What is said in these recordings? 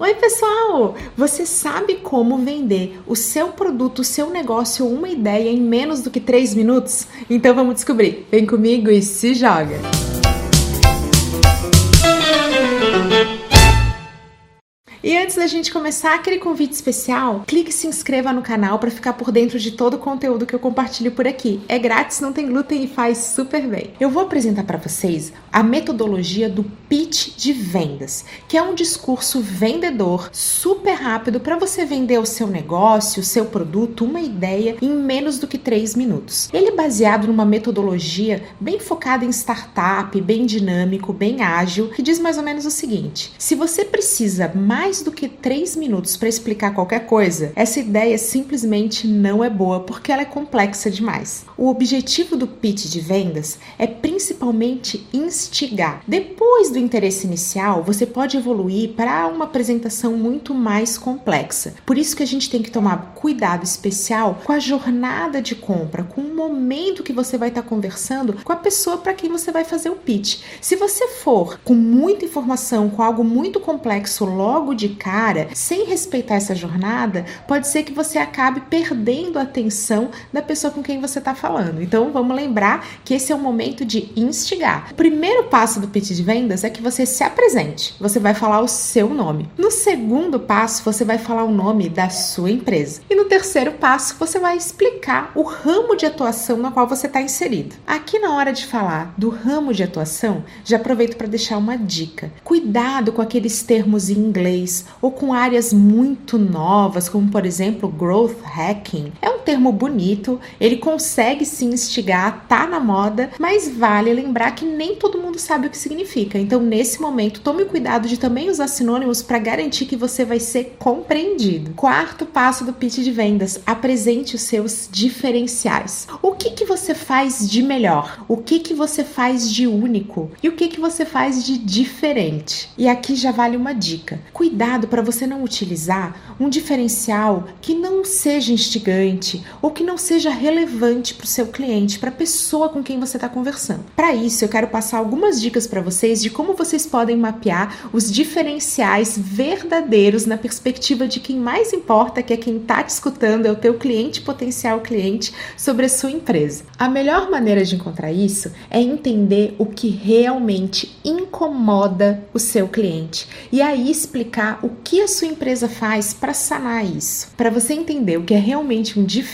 Oi, pessoal! Você sabe como vender o seu produto, o seu negócio uma ideia em menos do que 3 minutos? Então vamos descobrir. Vem comigo e se joga! E antes da gente começar aquele convite especial, clique e se inscreva no canal para ficar por dentro de todo o conteúdo que eu compartilho por aqui. É grátis, não tem glúten e faz super bem. Eu vou apresentar para vocês a metodologia do pitch de vendas, que é um discurso vendedor super rápido para você vender o seu negócio, o seu produto, uma ideia em menos do que 3 minutos. Ele é baseado numa metodologia bem focada em startup, bem dinâmico, bem ágil, que diz mais ou menos o seguinte: se você precisa mais mais do que três minutos para explicar qualquer coisa, essa ideia simplesmente não é boa porque ela é complexa demais. O objetivo do pitch de vendas é principalmente instigar. Depois do interesse inicial, você pode evoluir para uma apresentação muito mais complexa. Por isso que a gente tem que tomar cuidado especial com a jornada de compra, com o momento que você vai estar tá conversando com a pessoa para quem você vai fazer o pitch. Se você for com muita informação, com algo muito complexo logo de cara, sem respeitar essa jornada, pode ser que você acabe perdendo a atenção da pessoa com quem você está falando. Então vamos lembrar que esse é o momento de instigar. O primeiro passo do pitch de vendas é que você se apresente. Você vai falar o seu nome. No segundo passo, você vai falar o nome da sua empresa. E no terceiro passo, você vai explicar o ramo de atuação no qual você está inserido. Aqui na hora de falar do ramo de atuação, já aproveito para deixar uma dica. Cuidado com aqueles termos em inglês ou com áreas muito novas, como por exemplo growth hacking. É um termo bonito, ele consegue se instigar, tá na moda, mas vale lembrar que nem todo mundo sabe o que significa. Então, nesse momento, tome cuidado de também usar sinônimos para garantir que você vai ser compreendido. Quarto passo do pitch de vendas: apresente os seus diferenciais. O que que você faz de melhor? O que que você faz de único? E o que que você faz de diferente? E aqui já vale uma dica. Cuidado para você não utilizar um diferencial que não seja instigante ou que não seja relevante para o seu cliente, para a pessoa com quem você está conversando. Para isso, eu quero passar algumas dicas para vocês de como vocês podem mapear os diferenciais verdadeiros na perspectiva de quem mais importa, que é quem está te escutando, é o teu cliente potencial cliente sobre a sua empresa. A melhor maneira de encontrar isso é entender o que realmente incomoda o seu cliente e aí explicar o que a sua empresa faz para sanar isso. Para você entender o que é realmente um diferencial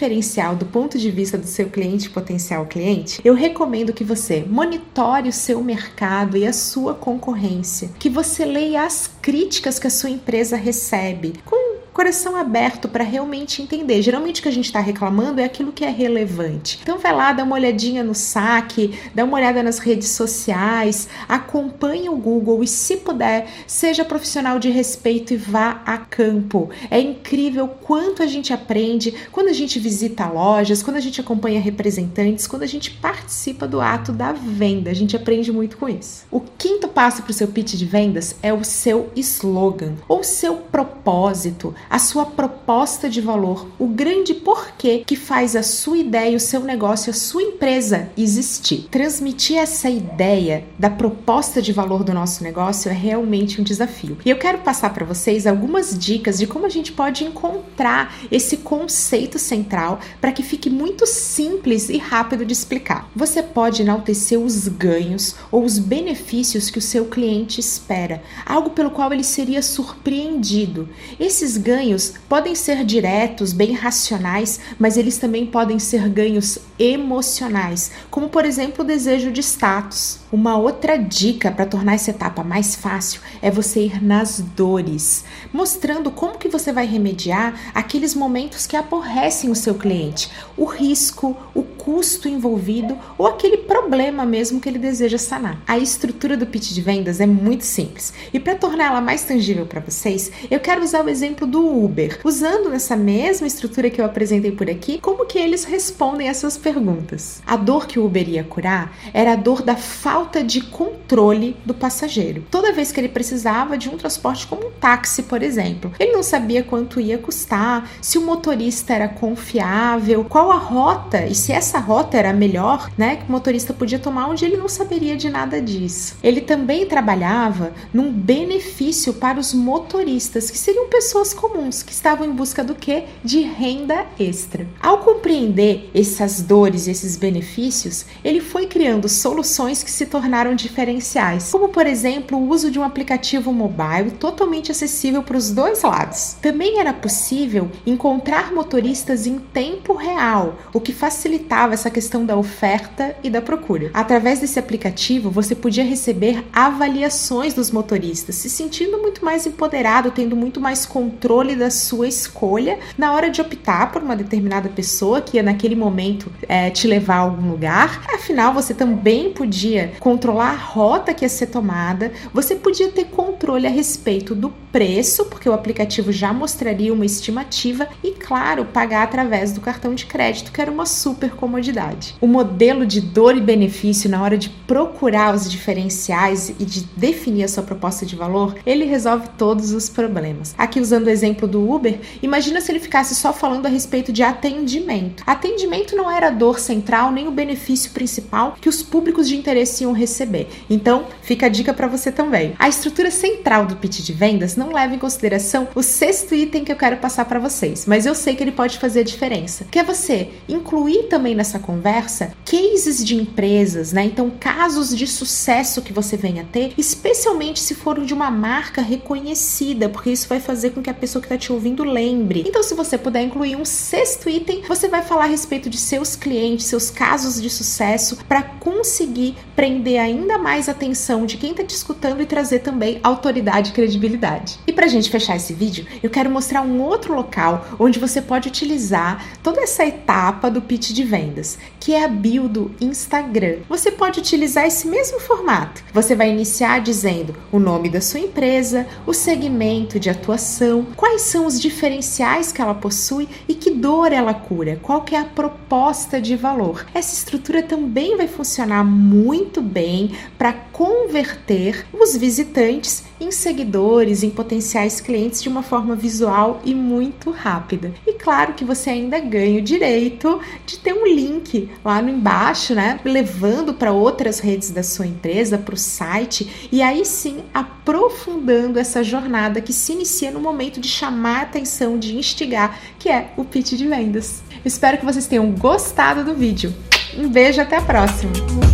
do ponto de vista do seu cliente potencial cliente, eu recomendo que você monitore o seu mercado e a sua concorrência, que você leia as críticas que a sua empresa recebe com coração aberto para realmente entender. Geralmente o que a gente está reclamando é aquilo que é relevante. Então vai lá, dá uma olhadinha no saque, dá uma olhada nas redes sociais, acompanhe o Google e, se puder, seja profissional de respeito e vá a campo. É incrível quanto a gente aprende quando a gente visita lojas, quando a gente acompanha representantes, quando a gente participa do ato da venda. A gente aprende muito com isso. O quinto passo para o seu pitch de vendas é o seu slogan ou seu propósito a sua proposta de valor, o grande porquê que faz a sua ideia, o seu negócio, a sua empresa existir. Transmitir essa ideia da proposta de valor do nosso negócio é realmente um desafio. E eu quero passar para vocês algumas dicas de como a gente pode encontrar esse conceito central para que fique muito simples e rápido de explicar. Você pode enaltecer os ganhos ou os benefícios que o seu cliente espera, algo pelo qual ele seria surpreendido. Esses ganhos ganhos podem ser diretos, bem racionais, mas eles também podem ser ganhos emocionais, como por exemplo o desejo de status. Uma outra dica para tornar essa etapa mais fácil é você ir nas dores, mostrando como que você vai remediar aqueles momentos que aborrecem o seu cliente, o risco, o custo envolvido ou aquele problema mesmo que ele deseja sanar. A estrutura do pitch de vendas é muito simples e para torná-la mais tangível para vocês, eu quero usar o exemplo do do Uber, usando nessa mesma estrutura que eu apresentei por aqui, como que eles respondem essas perguntas. A dor que o Uber ia curar era a dor da falta de controle do passageiro. Toda vez que ele precisava de um transporte como um táxi, por exemplo, ele não sabia quanto ia custar, se o motorista era confiável, qual a rota e se essa rota era melhor, né, que o motorista podia tomar onde ele não saberia de nada disso. Ele também trabalhava num benefício para os motoristas, que seriam pessoas comuns que estavam em busca do que? De renda extra. Ao compreender essas dores, esses benefícios, ele foi criando soluções que se tornaram diferenciais, como por exemplo o uso de um aplicativo mobile totalmente acessível para os dois lados. Também era possível encontrar motoristas em tempo real, o que facilitava essa questão da oferta e da procura. Através desse aplicativo, você podia receber avaliações dos motoristas, se sentindo muito mais empoderado, tendo muito mais controle da sua escolha na hora de optar por uma determinada pessoa que ia naquele momento é, te levar a algum lugar. Afinal, você também podia controlar a rota que ia ser tomada, você podia ter controle a respeito do preço, porque o aplicativo já mostraria uma estimativa e, claro, pagar através do cartão de crédito, que era uma super comodidade. O modelo de dor e benefício na hora de procurar os diferenciais e de definir a sua proposta de valor, ele resolve todos os problemas. Aqui usando o exemplo do Uber, imagina se ele ficasse só falando a respeito de atendimento. Atendimento não era a dor central nem o benefício principal que os públicos de interesse iam receber. Então, fica a dica para você também. A estrutura central do pitch de vendas não leva em consideração o sexto item que eu quero passar para vocês, mas eu sei que ele pode fazer a diferença, que é você incluir também nessa conversa cases de empresas, né? Então, casos de sucesso que você venha ter, especialmente se for de uma marca reconhecida, porque isso vai fazer com que a pessoa que está te ouvindo lembre. Então, se você puder incluir um sexto item, você vai falar a respeito de seus clientes, seus casos de sucesso, para conseguir prender ainda mais a atenção de quem está te escutando e trazer também autoridade e credibilidade. E para a gente fechar esse vídeo, eu quero mostrar um outro local onde você pode utilizar toda essa etapa do pitch de vendas, que é a bio do Instagram. Você pode utilizar esse mesmo formato. Você vai iniciar dizendo o nome da sua empresa, o segmento de atuação, quais são os diferenciais que ela possui e que dor ela cura, qual que é a proposta de valor. Essa estrutura também vai funcionar muito bem para converter os visitantes em seguidores, em potenciais clientes de uma forma visual e muito rápida. E claro que você ainda ganha o direito de ter um link lá no embaixo, né, levando para outras redes da sua empresa, para o site, e aí sim aprofundando essa jornada que se inicia no momento de chamar a atenção, de instigar, que é o pitch de vendas. espero que vocês tenham gostado do vídeo. Um beijo, até a próxima!